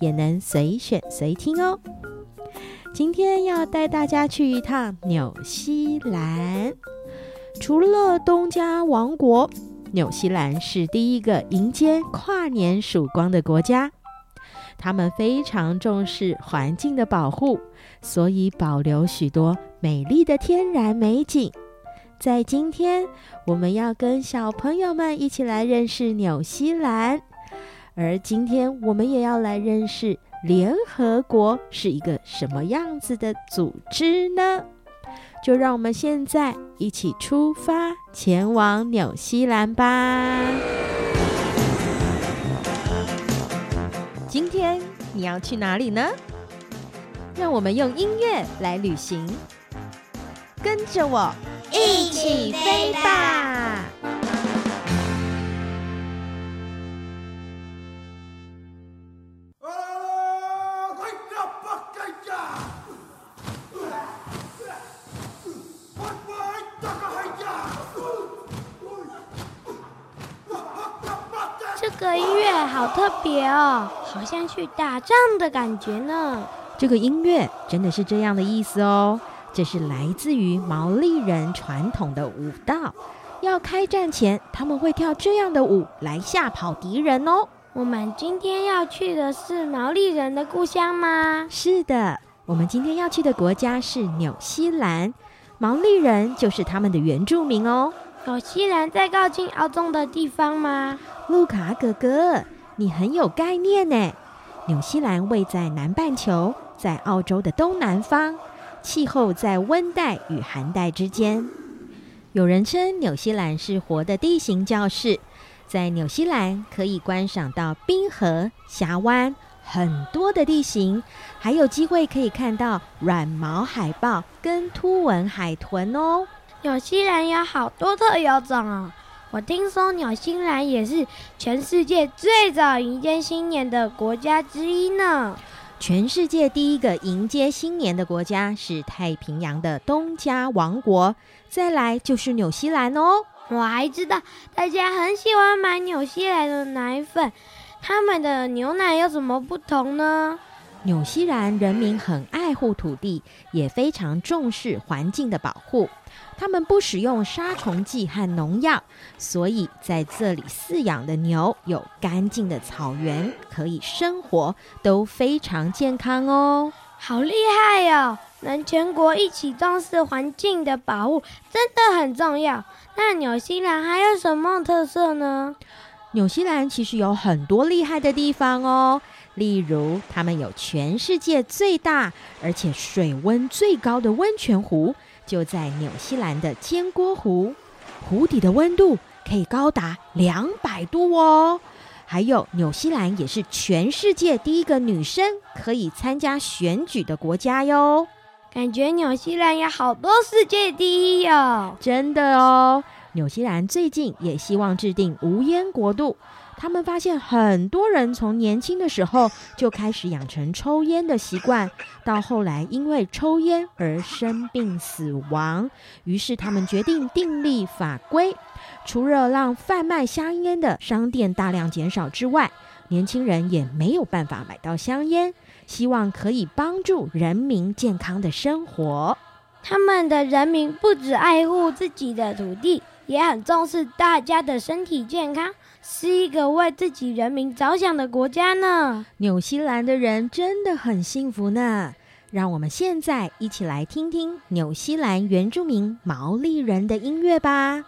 也能随选随听哦。今天要带大家去一趟纽西兰。除了东加王国，纽西兰是第一个迎接跨年曙光的国家。他们非常重视环境的保护，所以保留许多美丽的天然美景。在今天，我们要跟小朋友们一起来认识纽西兰。而今天我们也要来认识联合国是一个什么样子的组织呢？就让我们现在一起出发，前往纽西兰吧。今天你要去哪里呢？让我们用音乐来旅行，跟着我一起飞吧。个音乐好特别哦，好像去打仗的感觉呢。这个音乐真的是这样的意思哦，这是来自于毛利人传统的舞蹈。要开战前，他们会跳这样的舞来吓跑敌人哦。我们今天要去的是毛利人的故乡吗？是的，我们今天要去的国家是纽西兰，毛利人就是他们的原住民哦。纽西兰在靠近澳洲的地方吗？路卡哥哥，你很有概念呢。纽西兰位在南半球，在澳洲的东南方，气候在温带与寒带之间。有人称纽西兰是活的地形教室，在纽西兰可以观赏到冰河、峡湾很多的地形，还有机会可以看到软毛海豹跟凸纹海豚哦。纽西兰有好多特有种哦，我听说纽西兰也是全世界最早迎接新年的国家之一呢。全世界第一个迎接新年的国家是太平洋的东加王国，再来就是纽西兰哦。我还知道大家很喜欢买纽西兰的奶粉，他们的牛奶有什么不同呢？纽西兰人民很爱护土地，也非常重视环境的保护。他们不使用杀虫剂和农药，所以在这里饲养的牛有干净的草原可以生活，都非常健康哦。好厉害哟！能全国一起重视环境的保护，真的很重要。那纽西兰还有什么特色呢？纽西兰其实有很多厉害的地方哦，例如他们有全世界最大而且水温最高的温泉湖。就在纽西兰的尖锅湖，湖底的温度可以高达两百度哦。还有纽西兰也是全世界第一个女生可以参加选举的国家哟。感觉纽西兰有好多世界第一哟，真的哦。纽西兰最近也希望制定无烟国度。他们发现很多人从年轻的时候就开始养成抽烟的习惯，到后来因为抽烟而生病死亡。于是他们决定订立法规，除了让贩卖香烟的商店大量减少之外，年轻人也没有办法买到香烟。希望可以帮助人民健康的生活。他们的人民不只爱护自己的土地，也很重视大家的身体健康。是一个为自己人民着想的国家呢。纽西兰的人真的很幸福呢。让我们现在一起来听听纽西兰原住民毛利人的音乐吧。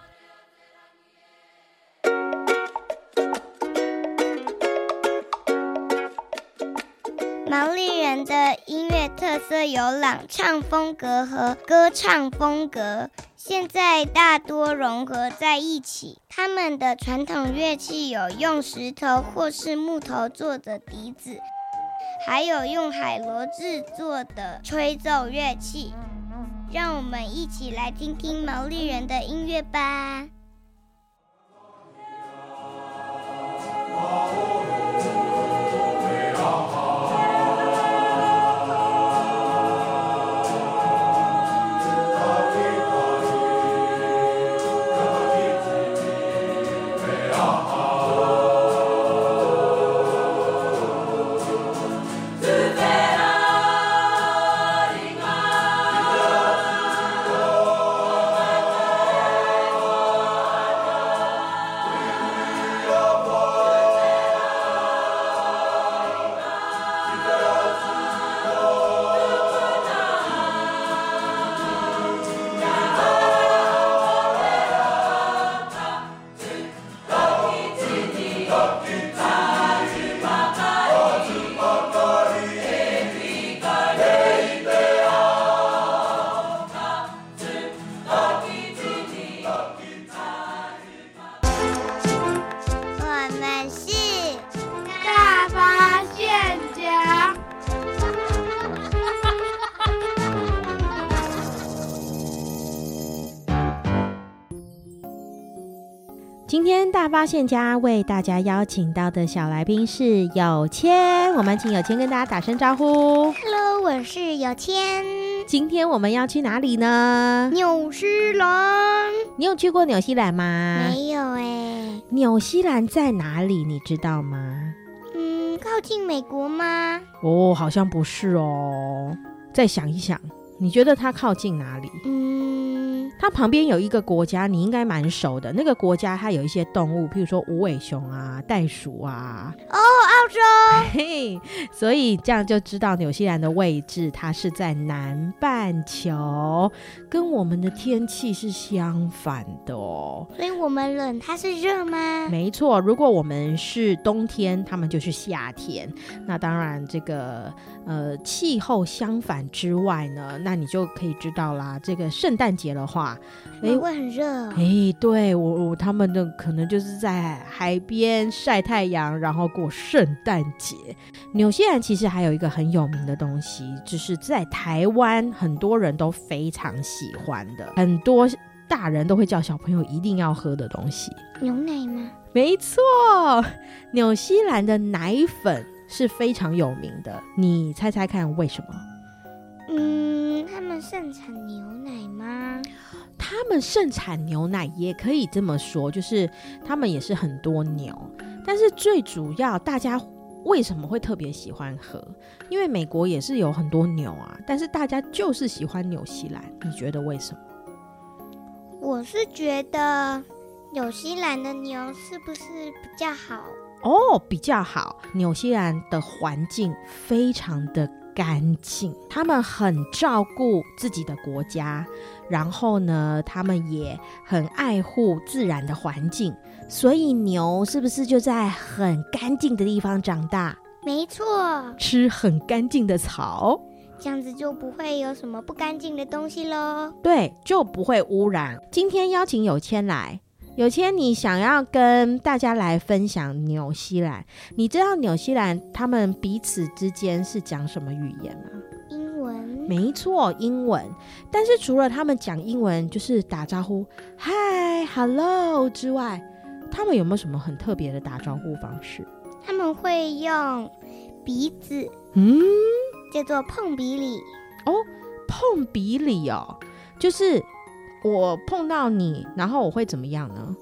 毛利人的音乐特色有朗唱风格和歌唱风格，现在大多融合在一起。他们的传统乐器有用石头或是木头做的笛子，还有用海螺制作的吹奏乐器。让我们一起来听听毛利人的音乐吧。现家为大家邀请到的小来宾是有谦，我们请有谦跟大家打声招呼。Hello，我是有谦。今天我们要去哪里呢？纽西兰。你有去过纽西兰吗？没有哎。纽西兰在哪里？你知道吗？嗯，靠近美国吗？哦，好像不是哦。再想一想，你觉得它靠近哪里？嗯。它旁边有一个国家，你应该蛮熟的。那个国家它有一些动物，譬如说无尾熊啊、袋鼠啊。澳洲。嘿，所以这样就知道纽西兰的位置，它是在南半球，跟我们的天气是相反的哦。所以我们冷，它是热吗？没错，如果我们是冬天，他们就是夏天。那当然，这个呃气候相反之外呢，那你就可以知道啦。这个圣诞节的话。哎，会很热哦。哎，对我我他们的可能就是在海边晒太阳，然后过圣诞节。纽西兰其实还有一个很有名的东西，就是在台湾很多人都非常喜欢的，很多大人都会叫小朋友一定要喝的东西。牛奶吗？没错，纽西兰的奶粉是非常有名的。你猜猜看为什么？嗯，他们盛产牛奶吗？他们盛产牛奶，也可以这么说，就是他们也是很多牛，但是最主要，大家为什么会特别喜欢喝？因为美国也是有很多牛啊，但是大家就是喜欢纽西兰，你觉得为什么？我是觉得纽西兰的牛是不是比较好？哦，比较好。纽西兰的环境非常的干净，他们很照顾自己的国家，然后呢，他们也很爱护自然的环境，所以牛是不是就在很干净的地方长大？没错，吃很干净的草，这样子就不会有什么不干净的东西喽。对，就不会污染。今天邀请有谦来，有谦，你想要跟大家来分享纽西兰？你知道纽西兰他们彼此之间是讲什么语言吗？没错，英文。但是除了他们讲英文，就是打招呼，Hi、Hello 之外，他们有没有什么很特别的打招呼方式？他们会用鼻子，嗯，叫做碰鼻礼。哦，碰鼻礼哦，就是。我碰到你，然后我会怎么样呢？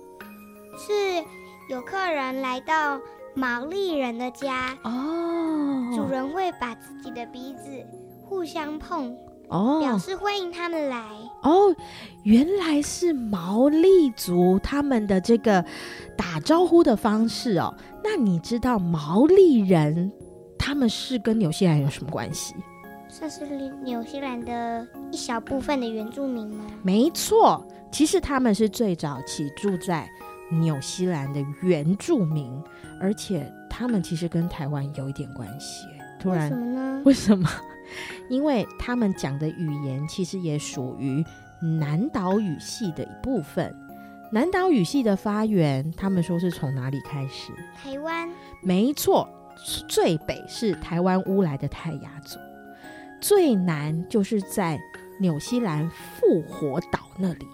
是有客人来到毛利人的家哦，主人会把自己的鼻子互相碰哦，表示欢迎他们来哦。原来是毛利族他们的这个打招呼的方式哦。那你知道毛利人他们是跟纽西兰有什么关系？算是纽西兰的一小部分的原住民吗？没错，其实他们是最早起住在纽西兰的原住民，而且他们其实跟台湾有一点关系。突然，为什么呢？为什么？因为他们讲的语言其实也属于南岛语系的一部分。南岛语系的发源，他们说是从哪里开始？台湾。没错，最北是台湾乌来的泰雅族。最南就是在纽西兰复活岛那里。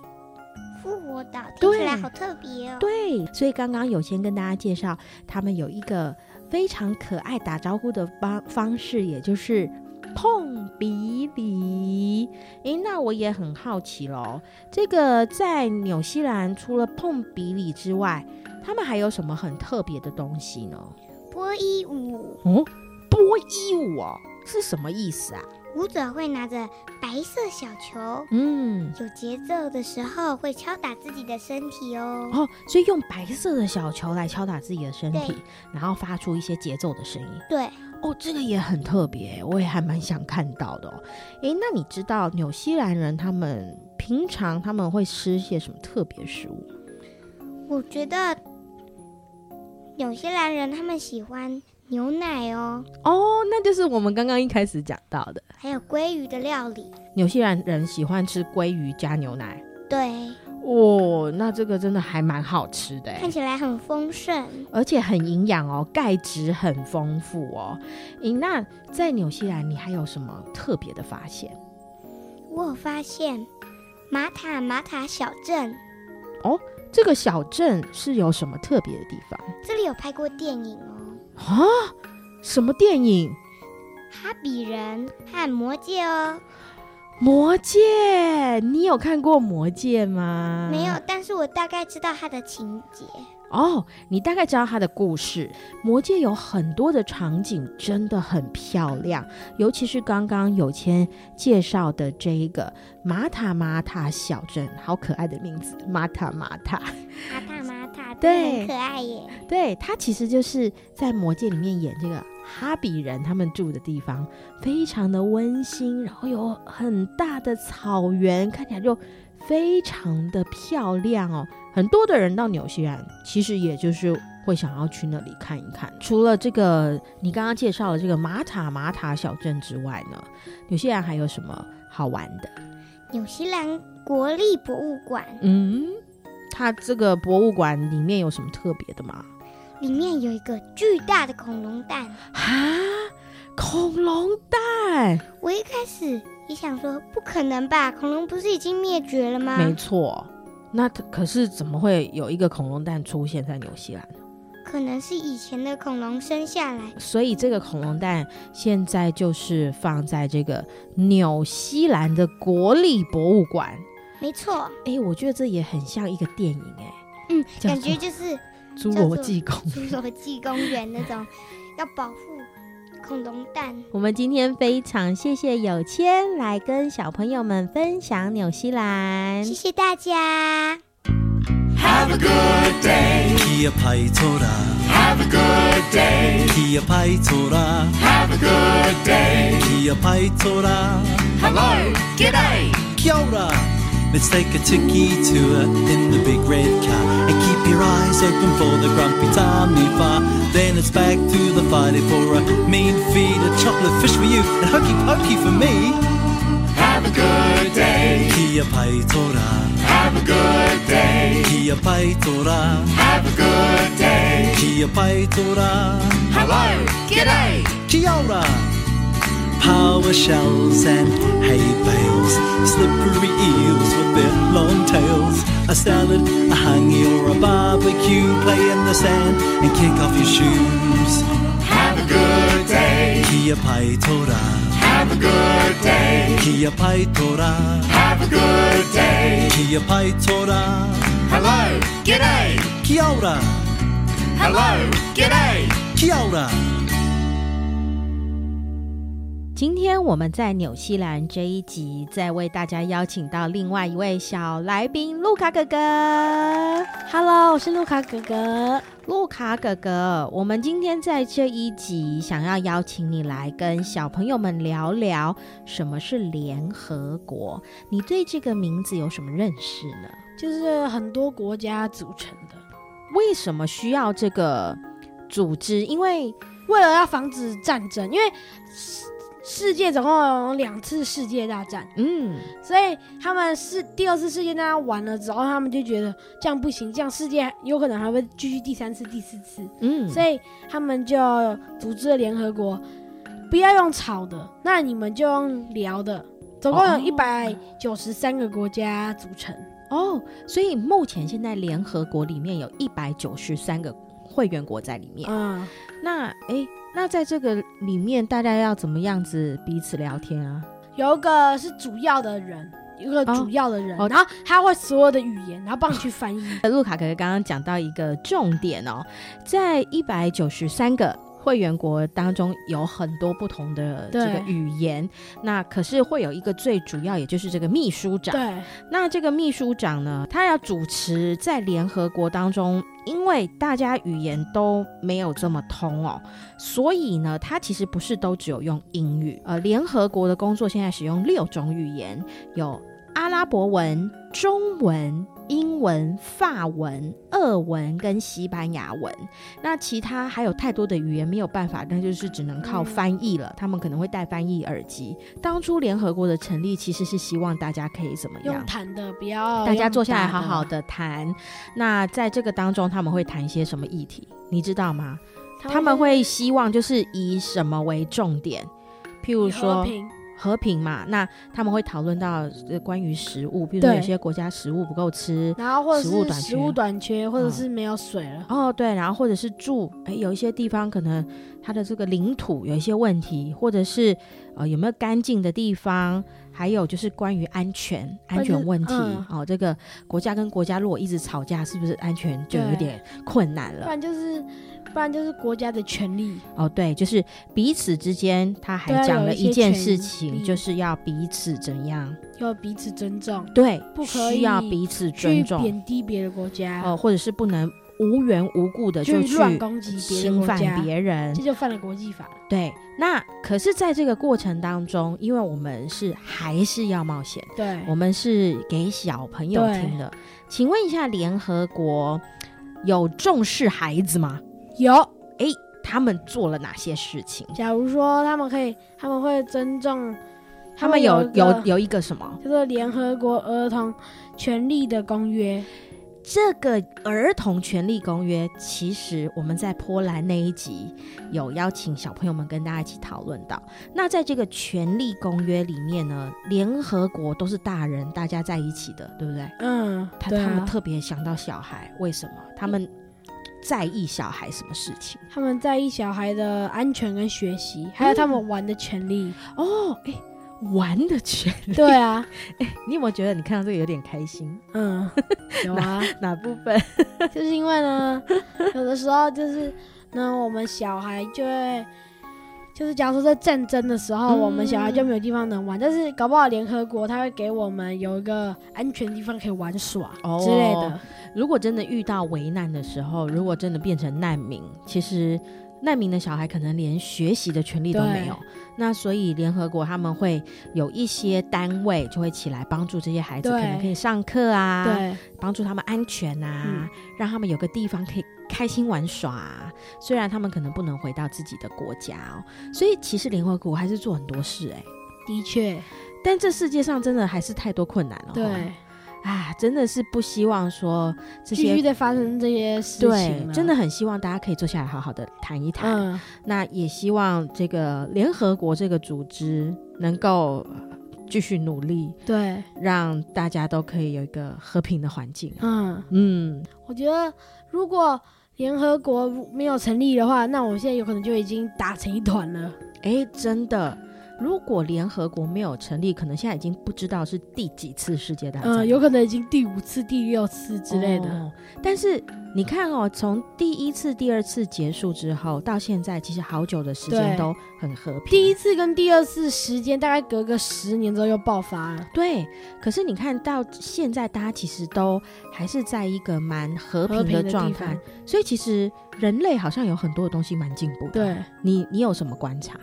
复活岛听起来好特别哦。对，所以刚刚有先跟大家介绍，他们有一个非常可爱打招呼的方方式，也就是碰鼻礼。诶，那我也很好奇喽，这个在纽西兰除了碰鼻礼之外，他们还有什么很特别的东西呢？波伊舞。哦，波伊舞哦。是什么意思啊？舞者会拿着白色小球，嗯，有节奏的时候会敲打自己的身体哦。哦，所以用白色的小球来敲打自己的身体，然后发出一些节奏的声音。对，哦，这个也很特别，我也还蛮想看到的哦。诶，那你知道纽西兰人他们平常他们会吃一些什么特别食物？我觉得纽西兰人他们喜欢。牛奶哦，哦，那就是我们刚刚一开始讲到的，还有鲑鱼的料理。纽西兰人喜欢吃鲑鱼加牛奶，对，哦，那这个真的还蛮好吃的，看起来很丰盛，而且很营养哦，钙质很丰富哦。咦，那在纽西兰你还有什么特别的发现？我有发现马塔马塔小镇哦，这个小镇是有什么特别的地方？这里有拍过电影哦。啊，什么电影？哈比人和魔戒哦。魔戒，你有看过魔戒吗？没有，但是我大概知道它的情节。哦，你大概知道它的故事。魔戒有很多的场景，真的很漂亮，尤其是刚刚有谦介绍的这一个马塔马塔小镇，好可爱的名字，马塔马塔。马塔马塔，对，很可爱耶。对，它其实就是在魔戒里面演这个。哈比人他们住的地方非常的温馨，然后有很大的草原，看起来就非常的漂亮哦。很多的人到纽西兰，其实也就是会想要去那里看一看。除了这个你刚刚介绍的这个马塔马塔小镇之外呢，纽西兰还有什么好玩的？纽西兰国立博物馆。嗯，它这个博物馆里面有什么特别的吗？里面有一个巨大的恐龙蛋啊！恐龙蛋，我一开始也想说，不可能吧？恐龙不是已经灭绝了吗？没错，那可是怎么会有一个恐龙蛋出现在纽西兰呢？可能是以前的恐龙生下来，所以这个恐龙蛋现在就是放在这个纽西兰的国立博物馆。没错，哎，我觉得这也很像一个电影，哎，嗯，感觉就是。侏罗纪公侏罗纪公园那种要保护恐龙蛋。我们今天非常谢谢有谦来跟小朋友们分享纽西兰，谢谢大家。Have a good day. Kia pai tora. Have a good day. Kia pai tora. Have a good day. Kia pai tora. Hello. G'day. Kia ora. Let's take a tiki tour in the big red car your eyes open for the grumpy tummy far. Then it's back to the fighting for a mean feed, a chocolate fish for you and hokey pokey for me. Have a good day. Kia pai tora. Have a good day. Kia pai tōra. Have a good day. Kia pai tōra. Hello. G'day. Kia ora. Power shells and hay bales, slippery eels with their long tails, a salad, a honey or a barbecue, play in the sand and kick off your shoes. Have a good day. Kia pai tōra. Have a good day. Kia pai tōra. Have a good day. Kia pai tōra. Hello. G'day. Kia ora. Hello. G'day. Kia ora. 今天我们在纽西兰这一集，再为大家邀请到另外一位小来宾，路卡哥哥。Hello，我是路卡哥哥。路卡哥哥，我们今天在这一集想要邀请你来跟小朋友们聊聊什么是联合国。你对这个名字有什么认识呢？就是很多国家组成的。为什么需要这个组织？因为为了要防止战争，因为。世界总共有两次世界大战，嗯，所以他们是第二次世界大战完了之后，他们就觉得这样不行，这样世界有可能还会继续第三次、第四次，嗯，所以他们就组织了联合国，不要用吵的，那你们就用聊的，总共有一百九十三个国家组成。哦，所以目前现在联合国里面有一百九十三个会员国在里面，嗯，那哎。那在这个里面，大家要怎么样子彼此聊天啊？有一个是主要的人，一个主要的人，哦、然后他会所有的语言，然后帮你去翻译。路卡哥哥刚刚讲到一个重点哦，在一百九十三个会员国当中，有很多不同的这个语言。那可是会有一个最主要，也就是这个秘书长。对，那这个秘书长呢，他要主持在联合国当中。因为大家语言都没有这么通哦，所以呢，他其实不是都只有用英语。呃，联合国的工作现在使用六种语言，有阿拉伯文、中文。英文、法文、俄文跟西班牙文，那其他还有太多的语言没有办法，那就是只能靠翻译了。嗯、他们可能会戴翻译耳机。当初联合国的成立其实是希望大家可以怎么样？用谈的，不要大家坐下来好好的谈。那在这个当中，他们会谈一些什么议题？你知道吗？他们，他们会希望就是以什么为重点？譬如说。和平嘛，那他们会讨论到关于食物，比如说有些国家食物不够吃，然后或者是食物短缺，或者是没有水了。哦，对，然后或者是住，哎，有一些地方可能它的这个领土有一些问题，或者是呃有没有干净的地方，还有就是关于安全安全问题。嗯、哦，这个国家跟国家如果一直吵架，是不是安全就有点困难了？不然就是。不然就是国家的权利哦，对，就是彼此之间，他还讲了一件事情，就是要彼此怎样？要彼此尊重，对，不可以需要彼此尊重，贬低别的国家。哦，或者是不能无缘无故的就去乱攻击、侵犯别人，这就犯了国际法。对，那可是在这个过程当中，因为我们是还是要冒险，对，我们是给小朋友听的。请问一下，联合国有重视孩子吗？有哎，他们做了哪些事情？假如说他们可以，他们会尊重，他们有有有一个什么？叫做联合国儿童权利的公约。这个儿童权利公约，其实我们在波兰那一集有邀请小朋友们跟大家一起讨论到。那在这个权利公约里面呢，联合国都是大人大家在一起的，对不对？嗯，他他们特别想到小孩，为什么？他们。在意小孩什么事情？他们在意小孩的安全跟学习，还有他们玩的权利。嗯、哦，哎，玩的权利。对啊，哎，你有没有觉得你看到这个有点开心？嗯，有啊 哪。哪部分？就是因为呢，有的时候就是呢，我们小孩就会，就是假如说在战争的时候，嗯、我们小孩就没有地方能玩，但是搞不好联合国他会给我们有一个安全的地方可以玩耍之类的。哦如果真的遇到危难的时候，如果真的变成难民，其实难民的小孩可能连学习的权利都没有。那所以联合国他们会有一些单位就会起来帮助这些孩子，可能可以上课啊，对，帮助他们安全啊，嗯，让他们有个地方可以开心玩耍啊。虽然他们可能不能回到自己的国家哦，所以其实联合国还是做很多事哎，的确，但这世界上真的还是太多困难了。对。啊，真的是不希望说这些继续再发生这些事情。对，真的很希望大家可以坐下来好好的谈一谈。嗯，那也希望这个联合国这个组织能够继续努力，对，让大家都可以有一个和平的环境。嗯嗯，我觉得如果联合国没有成立的话，那我现在有可能就已经打成一团了。哎，真的。如果联合国没有成立，可能现在已经不知道是第几次世界大战，嗯，有可能已经第五次、第六次之类的。哦，但是你看哦，从第一次、第二次结束之后到现在，其实好久的时间都很和平。第一次跟第二次时间大概隔个十年之后又爆发了。对，可是你看到现在，大家其实都还是在一个蛮和平的状态，所以其实人类好像有很多的东西蛮进步的。对，你你有什么观察？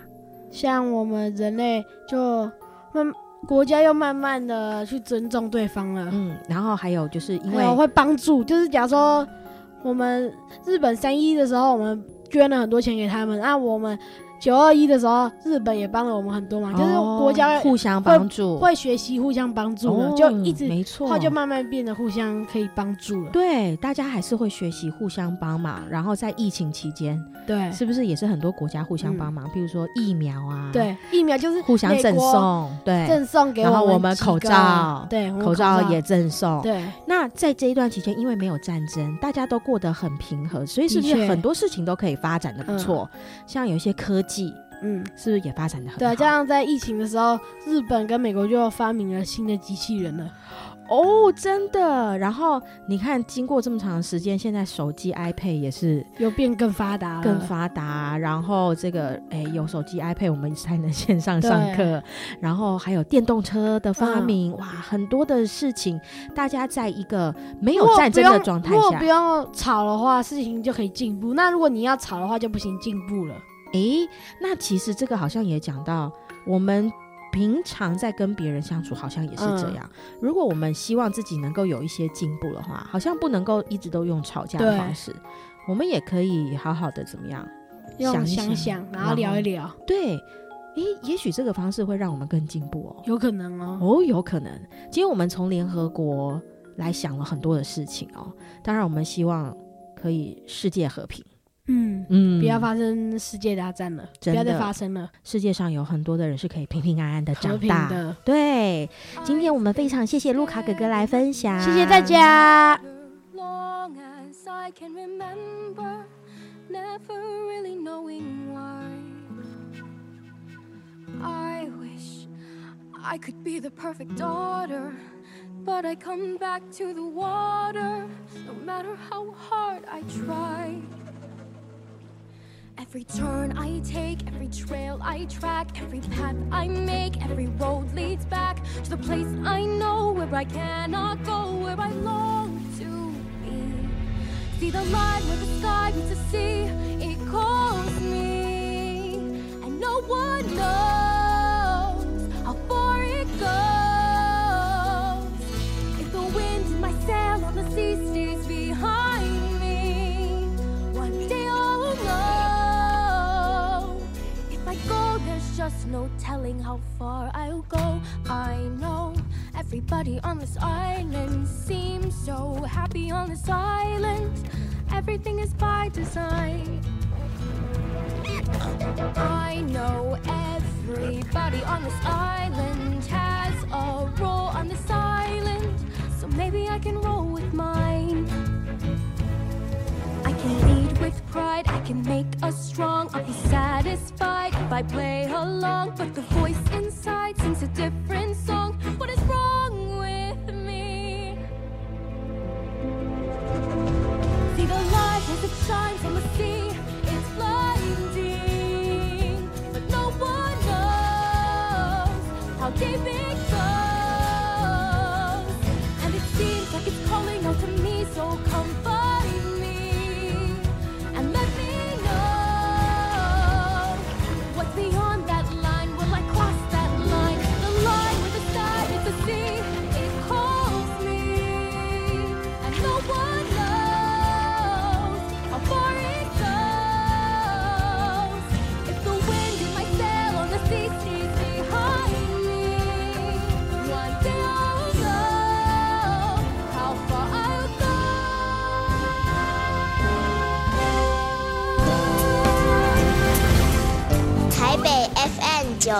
像我们人类就慢国家又慢慢的去尊重对方了，嗯，然后还有就是因为会帮助，就是假如说我们日本三一的时候，我们捐了很多钱给他们，那我们。九二一的时候，日本也帮了我们很多嘛，哦、就是国家互相帮助，会学习互相帮助就一直没错，就慢慢变得互相可以帮助了。对，大家还是会学习互相帮忙。然后在疫情期间，对，是不是也是很多国家互相帮忙？比、嗯、如说疫苗啊，对，疫苗就是互相赠送，对，赠送给我们。然后我们口罩，对，口罩也赠送。对，那在这一段期间，因为没有战争，大家都过得很平和，所以是不是很多事情都可以发展的不错？嗯、像有一些科技。嗯，是不是也发展的很好？对啊，这样在疫情的时候，日本跟美国就发明了新的机器人了。哦，真的。然后你看，经过这么长的时间，现在手机 iPad 也是又变更发达，更发达。然后这个，哎，有手机 iPad，我们才能线上上课。然后还有电动车的发明，嗯、哇，很多的事情，大家在一个没有战争的状态下，如果不用吵的话，事情就可以进步。那如果你要吵的话，就不行进步了。诶，那其实这个好像也讲到，我们平常在跟别人相处，好像也是这样。嗯、如果我们希望自己能够有一些进步的话，好像不能够一直都用吵架的方式，我们也可以好好的怎么样，想想想，然后聊一聊。对，诶，也许这个方式会让我们更进步哦。有可能哦，哦，有可能。今天我们从联合国来想了很多的事情哦，当然我们希望可以世界和平。嗯嗯，不要发生世界大战了，真的不要再发生了。世界上有很多的人是可以平平安安的长大的。对，今天我们非常谢谢卢卡哥哥来分享，谢谢大家。Every turn I take, every trail I track, every path I make, every road leads back to the place I know where I cannot go, where I long to be. See the line where the sky meets the sea, it calls me, and no one knows no telling how far I'll go. I know everybody on this island seems so happy on this island. Everything is by design. I know everybody on this island has a role on this island, so maybe I can roll with mine. With pride, I can make us strong. I'll be satisfied if I play along. But the voice inside sings a different song. What is wrong with me? See the light as it shines on the sea. It's blinding, but no one knows how deep it goes. And it seems like it's calling out to me, so come.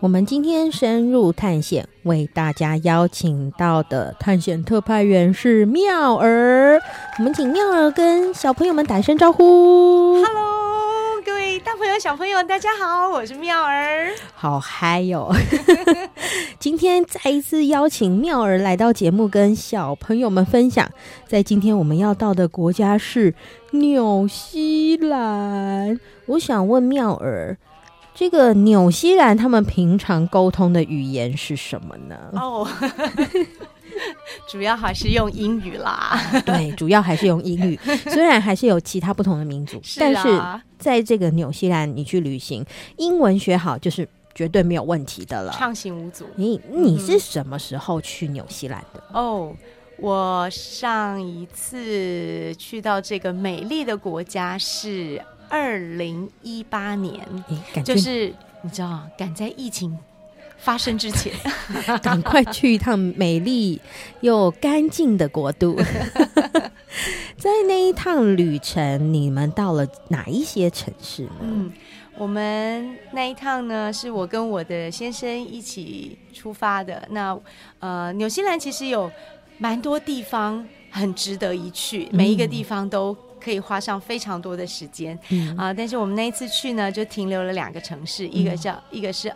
我们今天深入探险，为大家邀请到的探险特派员是妙儿。我们请妙儿跟小朋友们打声招呼。Hello。大朋友、小朋友，大家好，我是妙儿，好嗨哟！今天再一次邀请妙儿来到节目，跟小朋友们分享。在今天我们要到的国家是纽西兰。我想问妙儿，这个纽西兰他们平常沟通的语言是什么呢？哦。主要还是用英语啦，对，主要还是用英语。虽然还是有其他不同的民族，是啊，但是在这个纽西兰，你去旅行，英文学好就是绝对没有问题的了，畅行无阻。你你是什么时候去纽西兰的？哦，oh, 我上一次去到这个美丽的国家是二零一八年，就是你知道，赶在疫情。发生之前，赶快去一趟美丽又干净的国度。在那一趟旅程，你们到了哪一些城市呢？嗯，我们那一趟呢，是我跟我的先生一起出发的。那呃，纽西兰其实有蛮多地方很值得一去，每一个地方都可以花上非常多的时间。嗯啊、呃，但是我们那一次去呢，就停留了两个城市，嗯、一个叫一个是。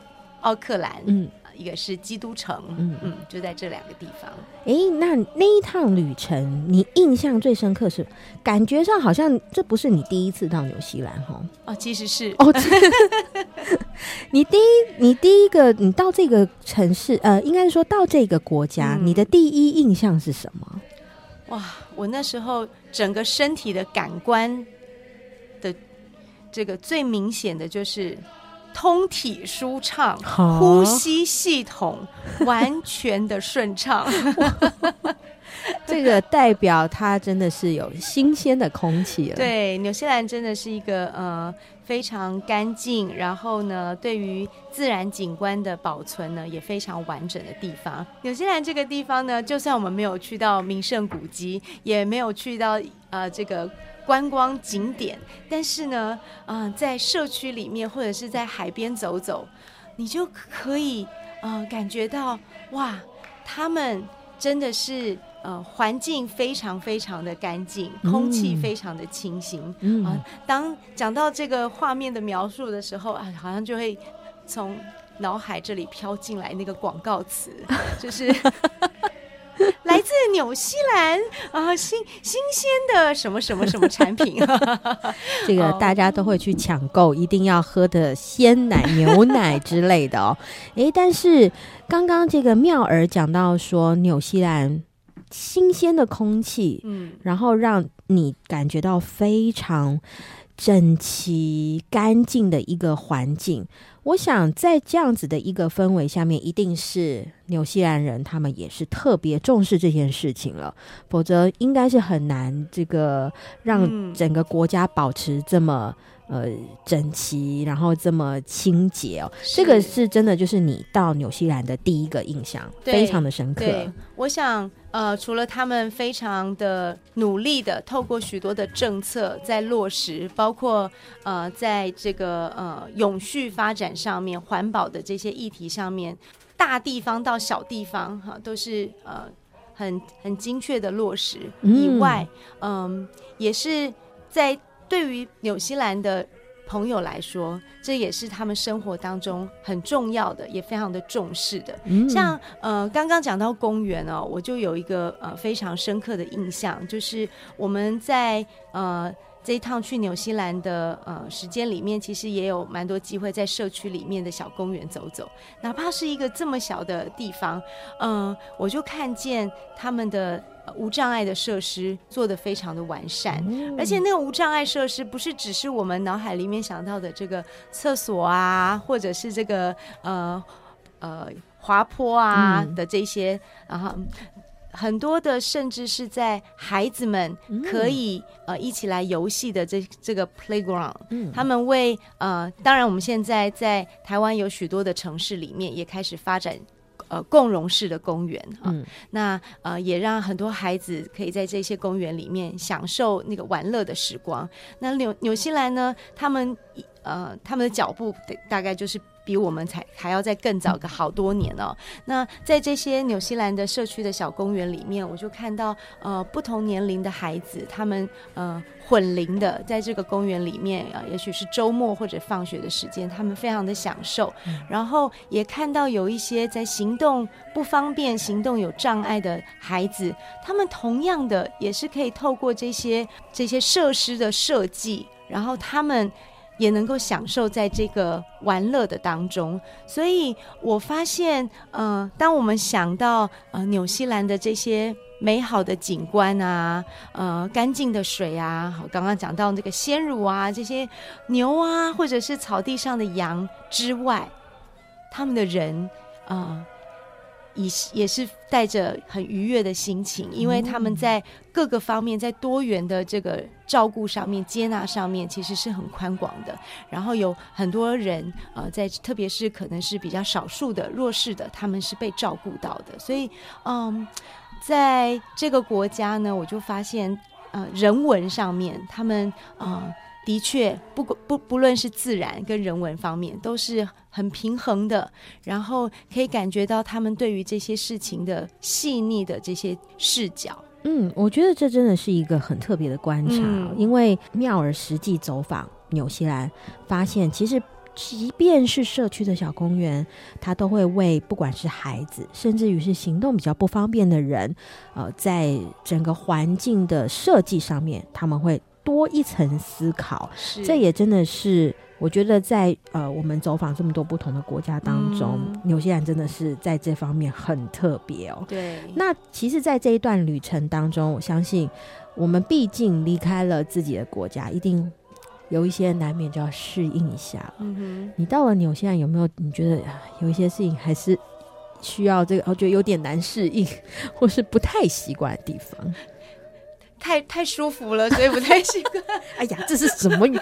奥克兰，嗯，一个是基督城，嗯嗯，就在这两个地方。哎，那那一趟旅程，你印象最深刻是？感觉上好像这不是你第一次到纽西兰哈？哦，其实是哦。你第一，你第一个，你到这个城市，呃，应该是说到这个国家，嗯、你的第一印象是什么？哇，我那时候整个身体的感官的这个最明显的就是。通体舒畅，呼吸系统 完全的顺畅，这个代表它真的是有新鲜的空气了。对，纽西兰真的是一个呃非常干净，然后呢，对于自然景观的保存呢也非常完整的地方。纽西兰这个地方呢，就算我们没有去到名胜古迹，也没有去到呃这个。观光景点，但是呢，嗯、呃，在社区里面或者是在海边走走，你就可以呃感觉到哇，他们真的是呃环境非常非常的干净，空气非常的清新啊、嗯呃。当讲到这个画面的描述的时候啊，好像就会从脑海这里飘进来那个广告词，就是。来自纽西兰啊，新新鲜的什么什么什么产品，这个大家都会去抢购，一定要喝的鲜奶、牛奶之类的哦。诶，但是刚刚这个妙儿讲到说，纽西兰新鲜的空气，嗯，然后让你感觉到非常整齐、干净的一个环境。我想在这样子的一个氛围下面，一定是纽西兰人他们也是特别重视这件事情了，否则应该是很难这个让整个国家保持这么。呃，整齐，然后这么清洁哦，这个是真的，就是你到纽西兰的第一个印象，非常的深刻。我想，呃，除了他们非常的努力的透过许多的政策在落实，包括呃，在这个呃永续发展上面、环保的这些议题上面，大地方到小地方哈，都是呃很很精确的落实。以外，嗯、呃，也是在。对于纽西兰的朋友来说，这也是他们生活当中很重要的，也非常的重视的。嗯、像呃，刚刚讲到公园哦，我就有一个呃非常深刻的印象，就是我们在呃这一趟去纽西兰的呃时间里面，其实也有蛮多机会在社区里面的小公园走走，哪怕是一个这么小的地方，嗯、呃，我就看见他们的。无障碍的设施做得非常的完善，而且那个无障碍设施不是只是我们脑海里面想到的这个厕所啊，或者是这个呃呃滑坡啊的这些，然后很多的甚至是在孩子们可以呃一起来游戏的这这个 playground，他们为呃当然我们现在在台湾有许多的城市里面也开始发展。呃，共融式的公园哈，嗯、那呃也让很多孩子可以在这些公园里面享受那个玩乐的时光。那纽纽西兰呢，他们呃他们的脚步大概就是。比我们才还要再更早个好多年哦。那在这些纽西兰的社区的小公园里面，我就看到呃不同年龄的孩子，他们呃混龄的在这个公园里面啊，也许是周末或者放学的时间，他们非常的享受。然后也看到有一些在行动不方便、行动有障碍的孩子，他们同样的也是可以透过这些这些设施的设计，然后他们。也能够享受在这个玩乐的当中，所以我发现，呃，当我们想到呃纽西兰的这些美好的景观啊，呃，干净的水啊，我刚刚讲到那个鲜乳啊，这些牛啊，或者是草地上的羊之外，他们的人啊。也也是带着很愉悦的心情，因为他们在各个方面，在多元的这个照顾上面、接纳上面，其实是很宽广的。然后有很多人，呃，在特别是可能是比较少数的弱势的，他们是被照顾到的。所以，嗯，在这个国家呢，我就发现，呃，人文上面，他们啊。呃的确，不不不论是自然跟人文方面，都是很平衡的。然后可以感觉到他们对于这些事情的细腻的这些视角。嗯，我觉得这真的是一个很特别的观察，嗯、因为妙儿实际走访纽西兰，发现其实即便是社区的小公园，他都会为不管是孩子，甚至于是行动比较不方便的人，呃，在整个环境的设计上面，他们会。多一层思考，是这也真的是我觉得在呃我们走访这么多不同的国家当中，嗯、纽西兰真的是在这方面很特别哦。对，那其实，在这一段旅程当中，我相信我们毕竟离开了自己的国家，一定有一些难免就要适应一下。嗯哼，你到了纽西兰有没有你觉得有一些事情还是需要这个，我觉得有点难适应，或是不太习惯的地方？太太舒服了，所以不太习惯。哎呀，这是什么语？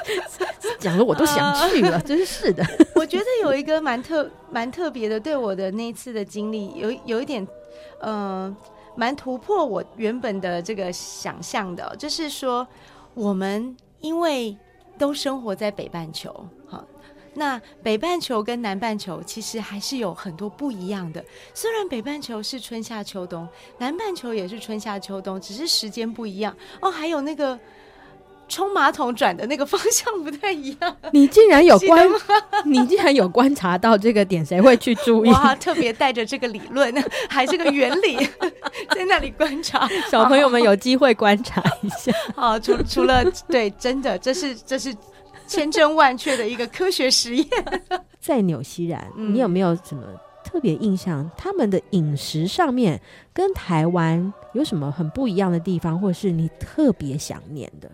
讲的我都想去了，真是的。我觉得有一个蛮特蛮特别的，对我的那一次的经历，有有一点，嗯、呃，蛮突破我原本的这个想象的，就是说，我们因为都生活在北半球，好。那北半球跟南半球其实还是有很多不一样的。虽然北半球是春夏秋冬，南半球也是春夏秋冬，只是时间不一样哦。还有那个冲马桶转的那个方向不太一样。你竟然有观，你竟然有观察到这个点，谁会去注意？哇，特别带着这个理论，还是个原理，在那里观察。小朋友们有机会观察一下。好，除除了对，真的，这是这是。千真万确的一个科学实验。在纽西兰，你有没有什么特别印象？他们的饮食上面跟台湾有什么很不一样的地方，或是你特别想念的？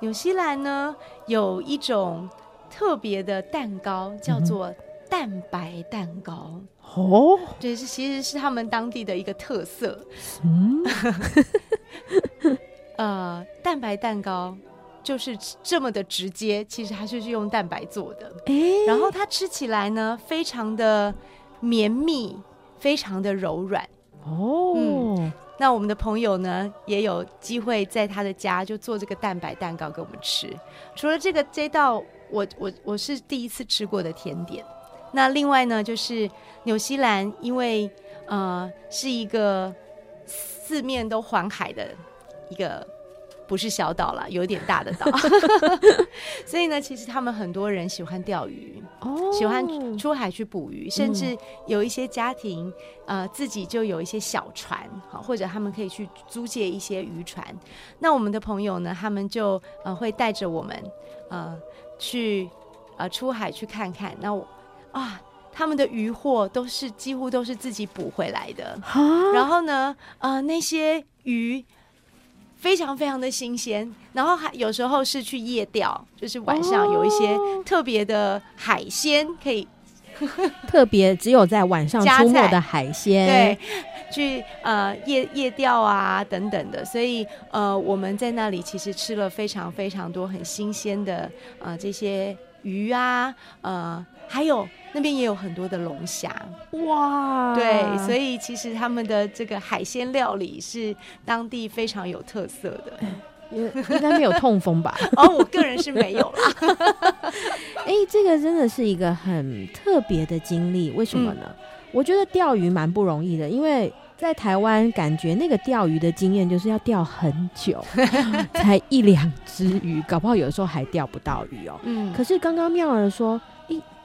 纽西兰呢，有一种特别的蛋糕，叫做蛋白蛋糕。哦，这是其实是他们当地的一个特色。嗯，呃，蛋白蛋糕。就是这么的直接，其实它就是用蛋白做的。欸、然后它吃起来呢，非常的绵密，非常的柔软。哦、嗯，那我们的朋友呢，也有机会在他的家就做这个蛋白蛋糕给我们吃。除了这个这道，我我我是第一次吃过的甜点。那另外呢，就是纽西兰，因为呃是一个四面都环海的一个。不是小岛了，有点大的岛。所以呢，其实他们很多人喜欢钓鱼，哦，喜欢出海去捕鱼，甚至有一些家庭，呃，自己就有一些小船，好，或者他们可以去租借一些渔船。那我们的朋友呢，他们就呃会带着我们，呃，去呃出海去看看。那我啊。他们的渔获都是几乎都是自己捕回来的，然后呢，呃，那些鱼非常非常的新鲜，然后还有时候是去夜钓，就是晚上有一些特别的海鲜可以，特别只有在晚上出没的海鲜，对，去呃夜夜钓啊等等的，所以呃我们在那里其实吃了非常非常多很新鲜的呃这些鱼啊，呃还有。那边也有很多的龙虾哇，对，所以其实他们的这个海鲜料理是当地非常有特色的，应应该没有痛风吧？哦，我个人是没有啦。哎、欸，这个真的是一个很特别的经历，为什么呢？嗯、我觉得钓鱼蛮不容易的，因为在台湾感觉那个钓鱼的经验就是要钓很久，才一两只鱼，搞不好有的时候还钓不到鱼哦。嗯，可是刚刚妙儿说。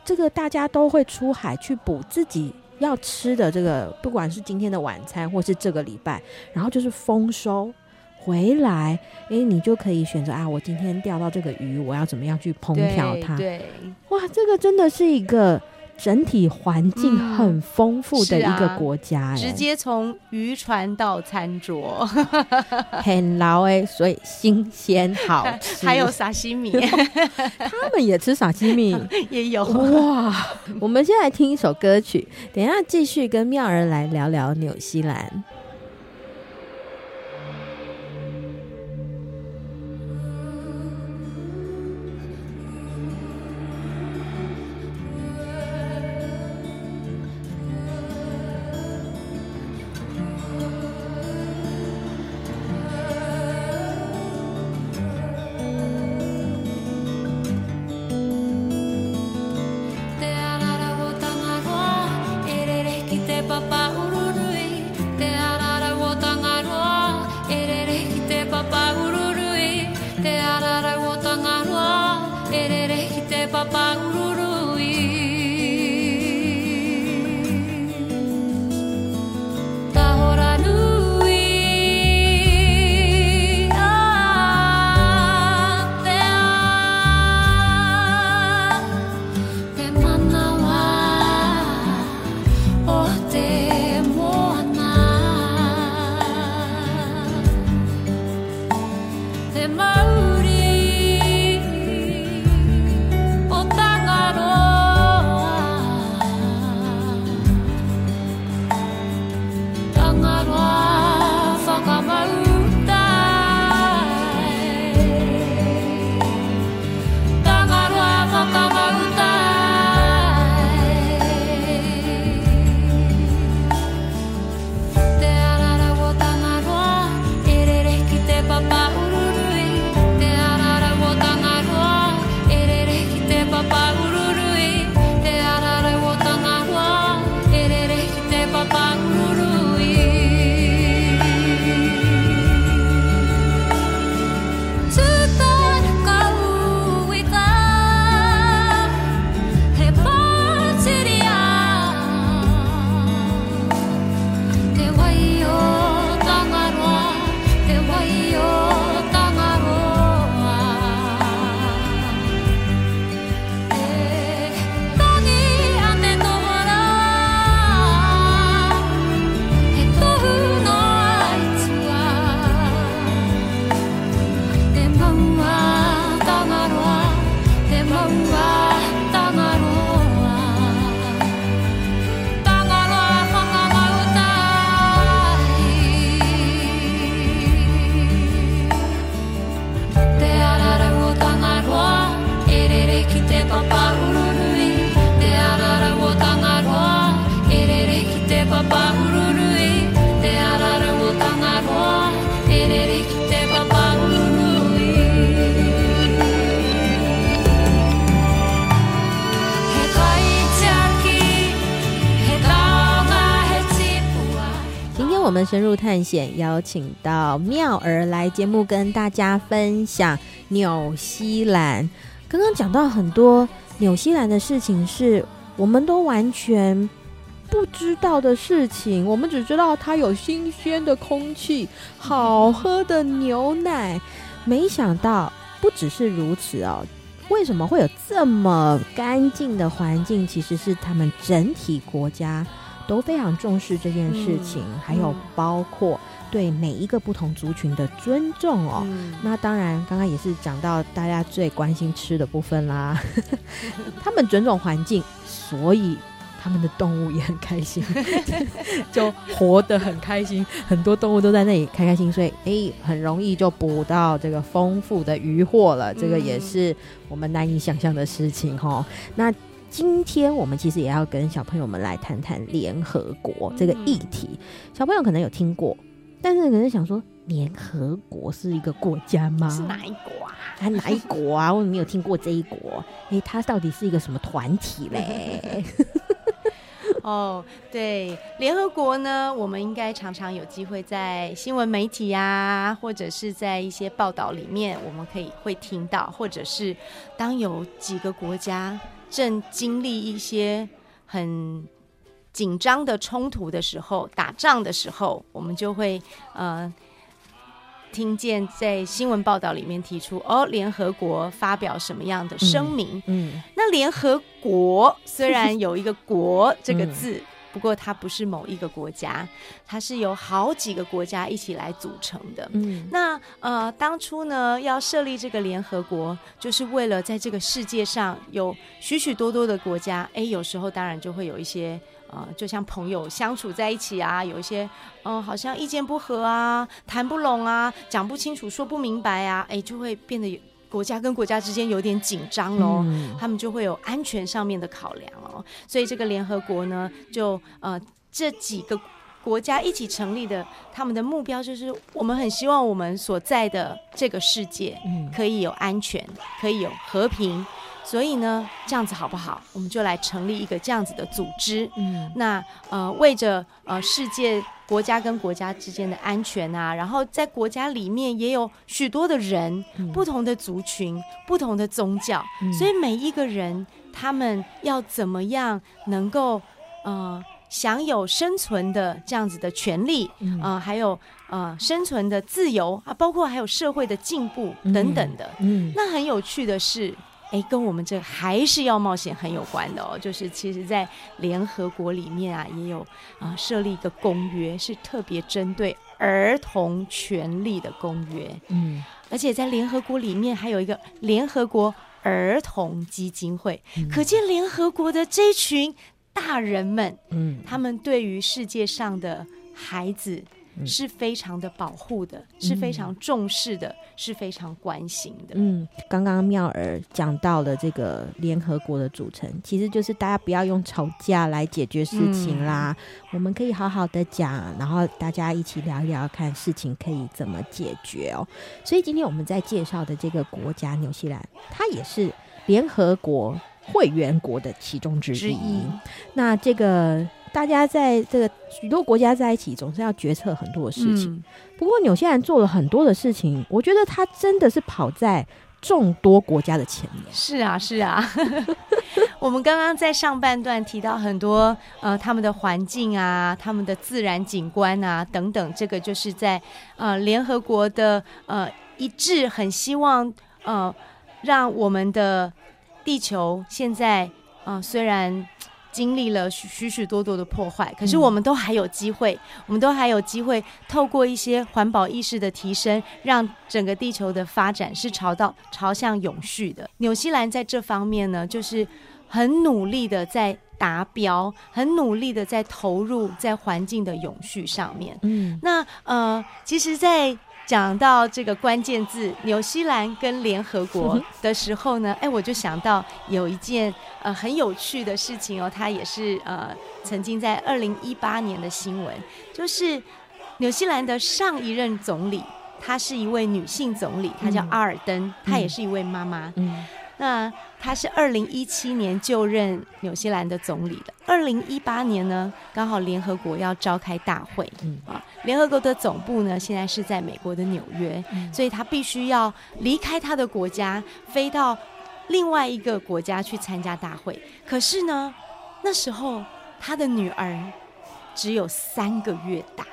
这个大家都会出海去捕自己要吃的这个，不管是今天的晚餐，或是这个礼拜，然后就是丰收回来，哎，你就可以选择啊，我今天钓到这个鱼，我要怎么样去烹调它？对，对哇，这个真的是一个。整体环境很丰富的一个国家，直接从渔船到餐桌，很老哎，所以新鲜好吃。还有沙西米，他们也吃沙西米，也有哇。我们先来听一首歌曲，等一下继续跟妙儿来聊聊纽西兰。papá 我们深入探险，邀请到妙儿来节目跟大家分享纽西兰。刚刚讲到很多纽西兰的事情，是我们都完全不知道的事情。我们只知道它有新鲜的空气、好喝的牛奶，没想到不只是如此哦。为什么会有这么干净的环境？其实是他们整体国家都非常重视这件事情，嗯、还有包括对每一个不同族群的尊重哦。嗯、那当然，刚刚也是讲到大家最关心吃的部分啦。他们尊重环境，所以。他们的动物也很开心，就活得很开心。很多动物都在那里开开心，所以哎、欸，很容易就捕到这个丰富的渔获了。这个也是我们难以想象的事情哈。那今天我们其实也要跟小朋友们来谈谈联合国这个议题。小朋友可能有听过，但是可能想说，联合国是一个国家吗？是哪一国啊？啊哪一国啊？我没有听过这一国？哎、欸，它到底是一个什么团体嘞？哦，对，联合国呢，我们应该常常有机会在新闻媒体啊，或者是在一些报道里面，我们可以会听到，或者是当有几个国家正经历一些很紧张的冲突的时候，打仗的时候，我们就会呃。听见在新闻报道里面提出，哦，联合国发表什么样的声明？嗯，嗯，那联合国虽然有一个“国”这个字，嗯、不过它不是某一个国家，它是由好几个国家一起来组成的。嗯，那呃，当初呢要设立这个联合国，就是为了在这个世界上有许许多多的国家，哎，有时候当然就会有一些。啊、呃，就像朋友相处在一起啊，有一些，嗯、呃，好像意见不合啊，谈不拢啊，讲不清楚，说不明白啊，哎，就会变得国家跟国家之间有点紧张喽。嗯、他们就会有安全上面的考量哦。所以这个联合国呢，就呃这几个国家一起成立的，他们的目标就是，我们很希望我们所在的这个世界可以有安全，可以有和平。所以呢，这样子好不好？我们就来成立一个这样子的组织。嗯，那呃，为着呃世界国家跟国家之间的安全啊，然后在国家里面也有许多的人，嗯、不同的族群、不同的宗教，嗯、所以每一个人他们要怎么样能够呃享有生存的这样子的权利，嗯、呃，还有呃生存的自由啊，包括还有社会的进步等等的。嗯，嗯那很有趣的是。哎，跟我们这还是要冒险很有关的哦。就是其实，在联合国里面啊，也有啊、呃、设立一个公约，是特别针对儿童权利的公约。嗯，而且在联合国里面还有一个联合国儿童基金会，嗯、可见联合国的这群大人们，嗯，他们对于世界上的孩子。是非常的保护的，是非常重视的，嗯、是非常关心的。嗯，刚刚妙儿讲到了这个联合国的组成，其实就是大家不要用吵架来解决事情啦。嗯、我们可以好好的讲，然后大家一起聊一聊，看事情可以怎么解决哦。所以今天我们在介绍的这个国家纽西兰，它也是联合国会员国的其中之一。之一。那这个。大家在这个许多国家在一起，总是要决策很多的事情。嗯、不过纽西兰做了很多的事情，我觉得他真的是跑在众多国家的前面。是啊，是啊。我们刚刚在上半段提到很多呃，他们的环境啊，他们的自然景观啊等等，这个就是在呃联合国的呃一致，很希望呃让我们的地球现在啊、呃、虽然。经历了许许多多的破坏，可是我们都还有机会，嗯、我们都还有机会透过一些环保意识的提升，让整个地球的发展是朝到朝向永续的。纽西兰在这方面呢，就是很努力的在达标，很努力的在投入在环境的永续上面。嗯，那呃，其实，在讲到这个关键字“纽西兰”跟联合国的时候呢，哎，我就想到有一件呃很有趣的事情哦，它也是呃曾经在二零一八年的新闻，就是纽西兰的上一任总理，她是一位女性总理，她叫阿尔登，她也是一位妈妈。嗯，那他是二零一七年就任纽西兰的总理的。二零一八年呢，刚好联合国要召开大会，嗯啊，联合国的总部呢现在是在美国的纽约，嗯、所以他必须要离开他的国家，飞到另外一个国家去参加大会。可是呢，那时候他的女儿只有三个月大，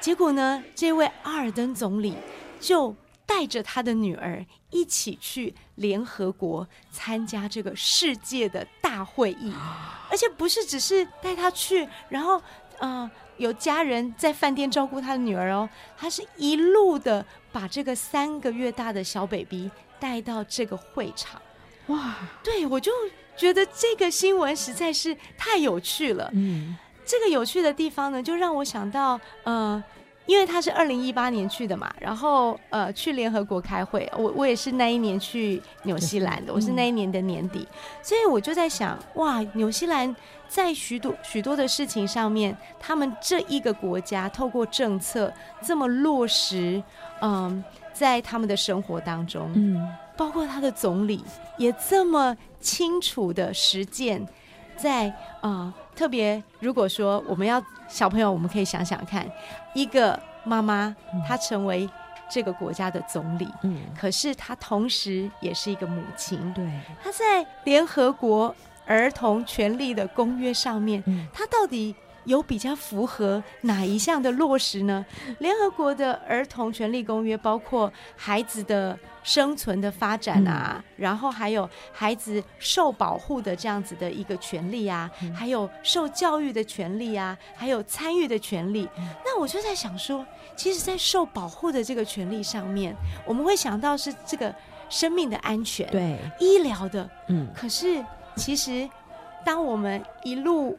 结果呢，这位阿尔登总理就。带着他的女儿一起去联合国参加这个世界的大会议，而且不是只是带他去，然后呃有家人在饭店照顾他的女儿哦，他是一路的把这个三个月大的小 baby 带到这个会场。哇，对，我就觉得这个新闻实在是太有趣了。嗯，这个有趣的地方呢，就让我想到呃。因为他是二零一八年去的嘛，然后呃去联合国开会，我我也是那一年去纽西兰的，我是那一年的年底，所以我就在想，哇，纽西兰在许多许多的事情上面，他们这一个国家透过政策这么落实，嗯，在他们的生活当中，嗯，包括他的总理也这么清楚的实践，在啊。呃特别，如果说我们要小朋友，我们可以想想看，一个妈妈她成为这个国家的总理，嗯，可是她同时也是一个母亲，对，她在联合国儿童权利的公约上面，她到底有比较符合哪一项的落实呢？联合国的儿童权利公约包括孩子的生存的发展啊，嗯、然后还有孩子受保护的这样子的一个权利啊，嗯、还有受教育的权利啊，还有参与的权利。嗯、那我就在想说，其实，在受保护的这个权利上面，我们会想到是这个生命的安全，对，医疗的，嗯。可是，其实当我们一路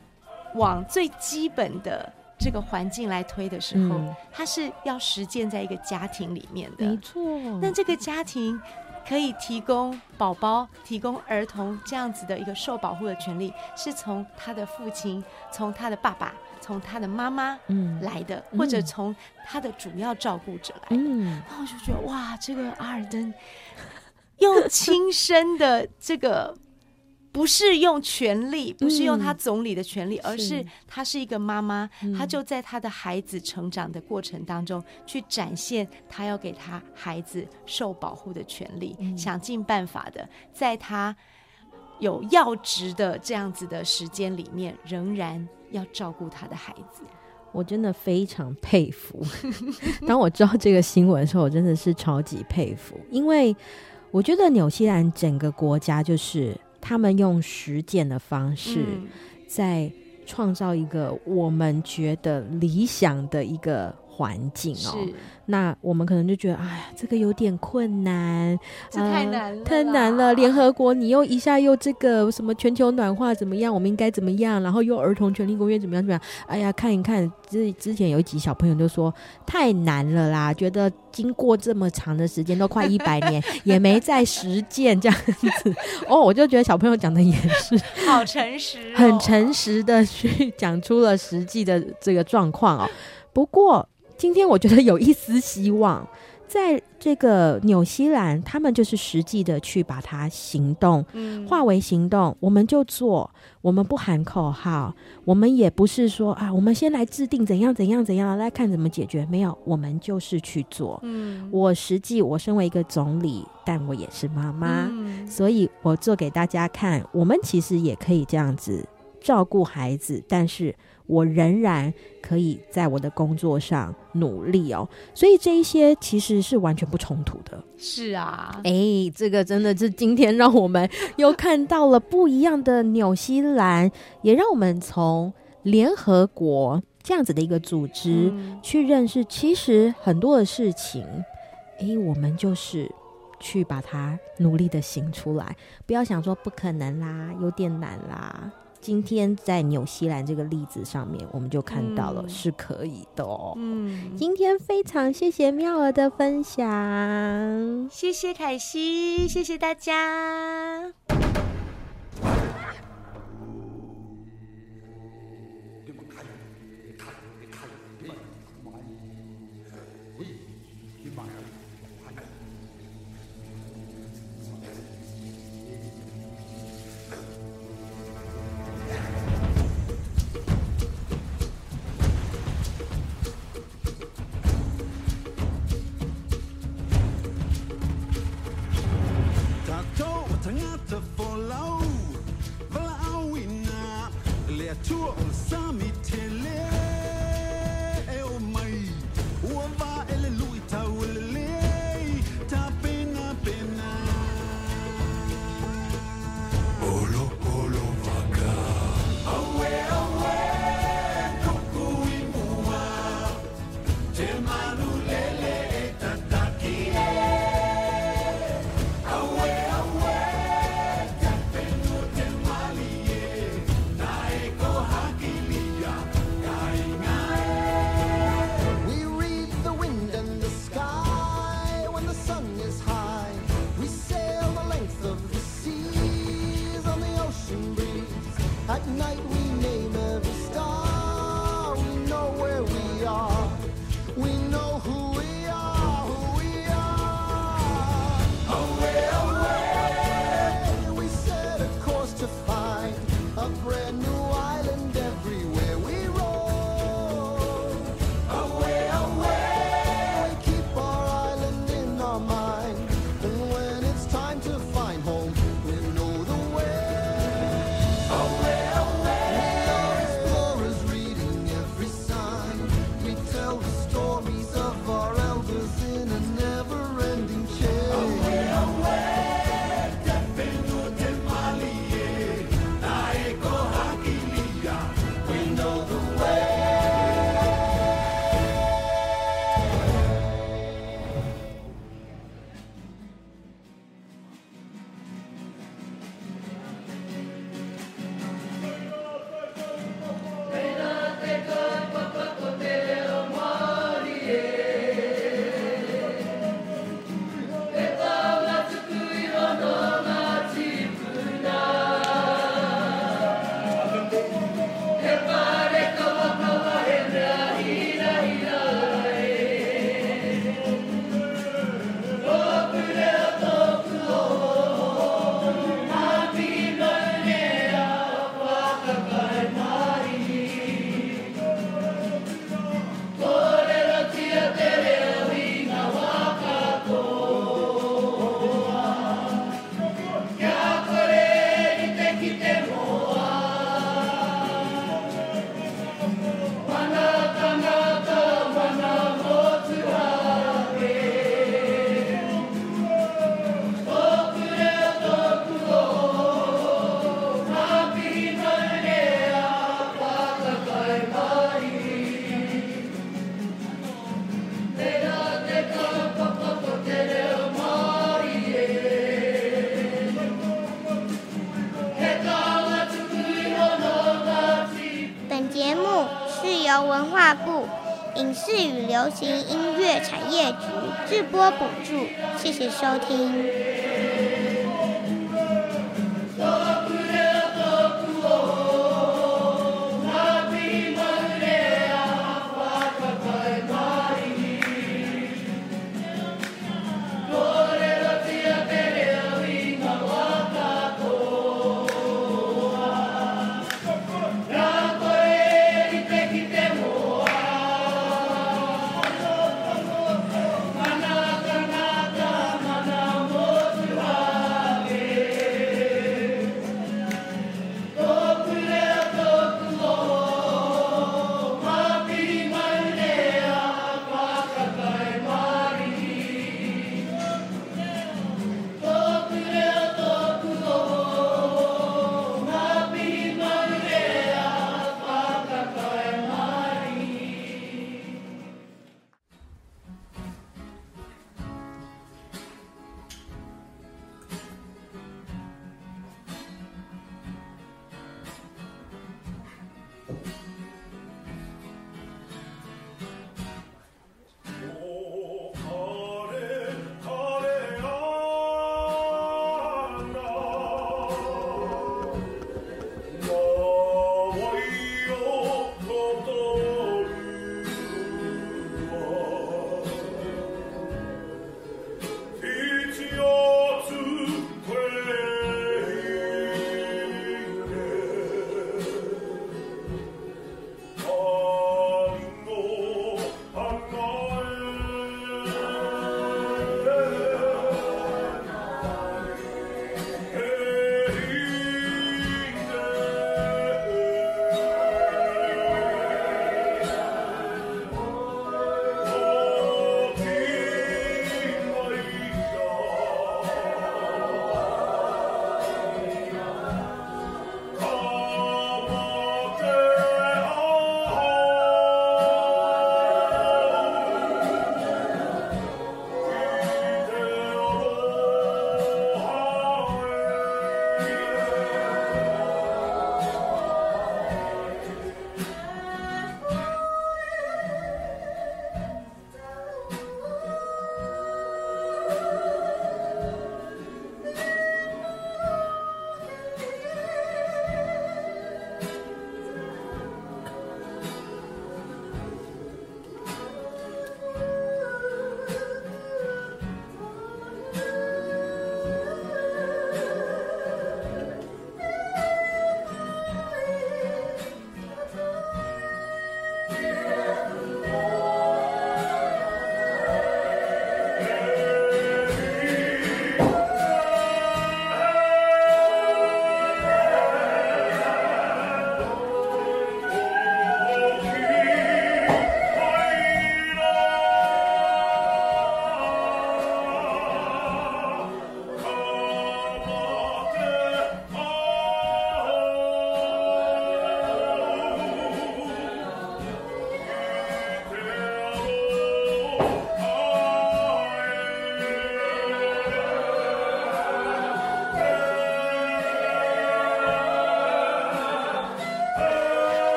往最基本的这个环境来推的时候，嗯、它是要实践在一个家庭里面的。没错。那这个家庭可以提供宝宝、提供儿童这样子的一个受保护的权利，是从他的父亲、从他的爸爸、从他的妈妈来的，嗯、或者从他的主要照顾者来的。嗯。然后我就觉得，哇，这个阿尔登用亲身的这个。不是用权力，不是用他总理的权力，嗯、而是他是一个妈妈，他、嗯、就在他的孩子成长的过程当中去展现他要给他孩子受保护的权利，嗯、想尽办法的在他有要职的这样子的时间里面，仍然要照顾他的孩子。我真的非常佩服。当我知道这个新闻的时候，我真的是超级佩服，因为我觉得纽西兰整个国家就是。他们用实践的方式，在创造一个我们觉得理想的一个环境哦。是那我们可能就觉得，哎呀，这个有点困难，这太难了，呃，太难了。联合国，你又一下又这个什么全球暖化怎么样？我们应该怎么样？然后又儿童权利公约怎么样？怎么样？哎呀，看一看，之之前有一集小朋友就说太难了啦，觉得经过这么长的时间，都快 一百年，也没在实践这样子。哦，我就觉得小朋友讲的也是 好诚实，哦，很诚实的去讲出了实际的这个状况哦。不过。今天我觉得有一丝希望，在这个纽西兰，他们就是实际的去把它行动，嗯，化为行动。我们就做，我们不喊口号，我们也不是说啊，我们先来制定怎样怎样怎样来看怎么解决。没有，我们就是去做。嗯，我实际我身为一个总理，但我也是妈妈，嗯，所以我做给大家看，我们其实也可以这样子照顾孩子，但是。我仍然可以在我的工作上努力哦，所以这一些其实是完全不冲突的。是啊，哎，这个真的是今天让我们又看到了不一样的纽西兰，也让我们从联合国这样子的一个组织、嗯、去认识，其实很多的事情，哎，我们就是去把它努力的行出来，不要想说不可能啦，有点难啦。今天在纽西兰这个例子上面，我们就看到了是可以的哦。嗯，今天非常谢谢妙儿的分享，谢谢凯西，谢谢大家。新音乐产业局制播补助。谢谢收听。